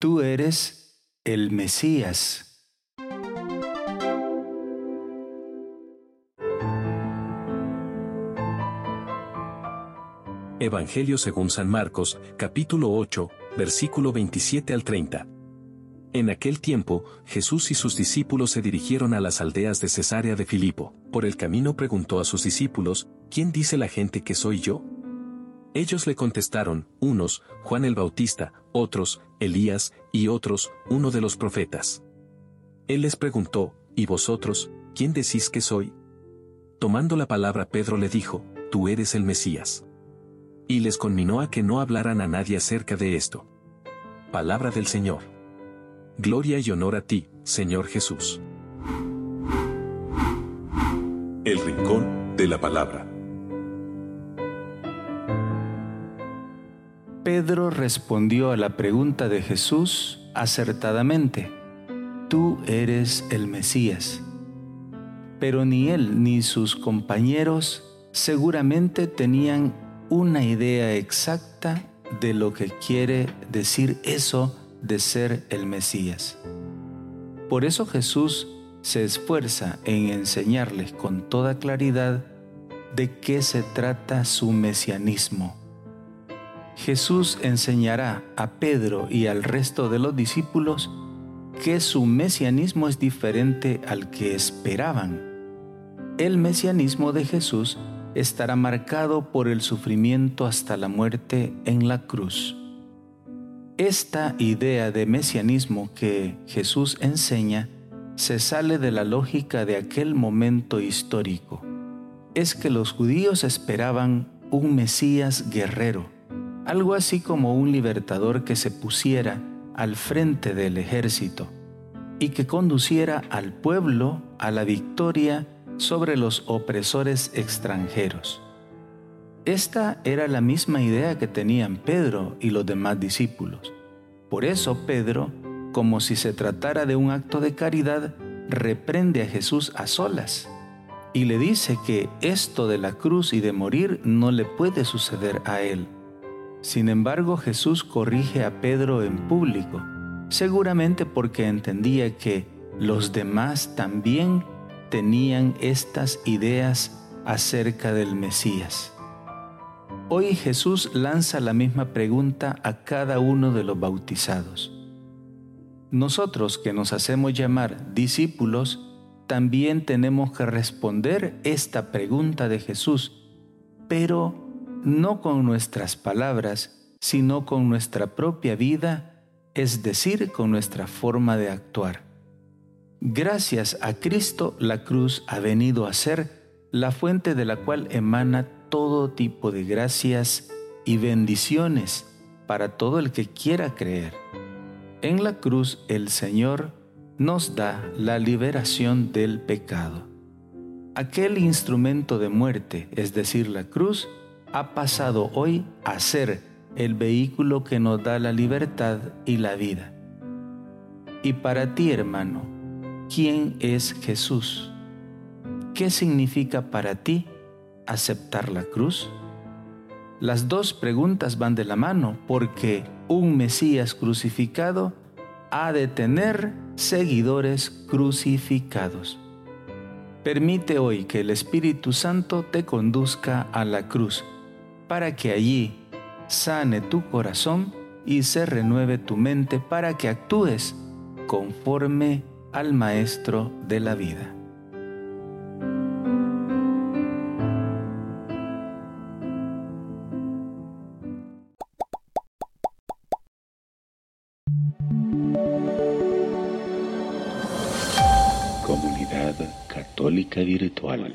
tú eres el Mesías. Evangelio según San Marcos, capítulo 8, versículo 27 al 30. En aquel tiempo, Jesús y sus discípulos se dirigieron a las aldeas de Cesarea de Filipo. Por el camino preguntó a sus discípulos, ¿quién dice la gente que soy yo? Ellos le contestaron, unos, Juan el Bautista, otros, Elías, y otros, uno de los profetas. Él les preguntó, ¿y vosotros, quién decís que soy? Tomando la palabra Pedro le dijo, Tú eres el Mesías y les conminó a que no hablaran a nadie acerca de esto. Palabra del Señor. Gloria y honor a ti, Señor Jesús. El Rincón de la Palabra. Pedro respondió a la pregunta de Jesús acertadamente. Tú eres el Mesías. Pero ni él ni sus compañeros seguramente tenían una idea exacta de lo que quiere decir eso de ser el Mesías. Por eso Jesús se esfuerza en enseñarles con toda claridad de qué se trata su mesianismo. Jesús enseñará a Pedro y al resto de los discípulos que su mesianismo es diferente al que esperaban. El mesianismo de Jesús estará marcado por el sufrimiento hasta la muerte en la cruz. Esta idea de mesianismo que Jesús enseña se sale de la lógica de aquel momento histórico. Es que los judíos esperaban un Mesías guerrero, algo así como un libertador que se pusiera al frente del ejército y que conduciera al pueblo a la victoria sobre los opresores extranjeros. Esta era la misma idea que tenían Pedro y los demás discípulos. Por eso Pedro, como si se tratara de un acto de caridad, reprende a Jesús a solas y le dice que esto de la cruz y de morir no le puede suceder a él. Sin embargo, Jesús corrige a Pedro en público, seguramente porque entendía que los demás también tenían estas ideas acerca del Mesías. Hoy Jesús lanza la misma pregunta a cada uno de los bautizados. Nosotros que nos hacemos llamar discípulos, también tenemos que responder esta pregunta de Jesús, pero no con nuestras palabras, sino con nuestra propia vida, es decir, con nuestra forma de actuar. Gracias a Cristo la cruz ha venido a ser la fuente de la cual emana todo tipo de gracias y bendiciones para todo el que quiera creer. En la cruz el Señor nos da la liberación del pecado. Aquel instrumento de muerte, es decir, la cruz, ha pasado hoy a ser el vehículo que nos da la libertad y la vida. Y para ti, hermano, ¿Quién es Jesús? ¿Qué significa para ti aceptar la cruz? Las dos preguntas van de la mano porque un Mesías crucificado ha de tener seguidores crucificados. Permite hoy que el Espíritu Santo te conduzca a la cruz para que allí sane tu corazón y se renueve tu mente para que actúes conforme al Maestro de la vida. Comunidad Católica Virtual.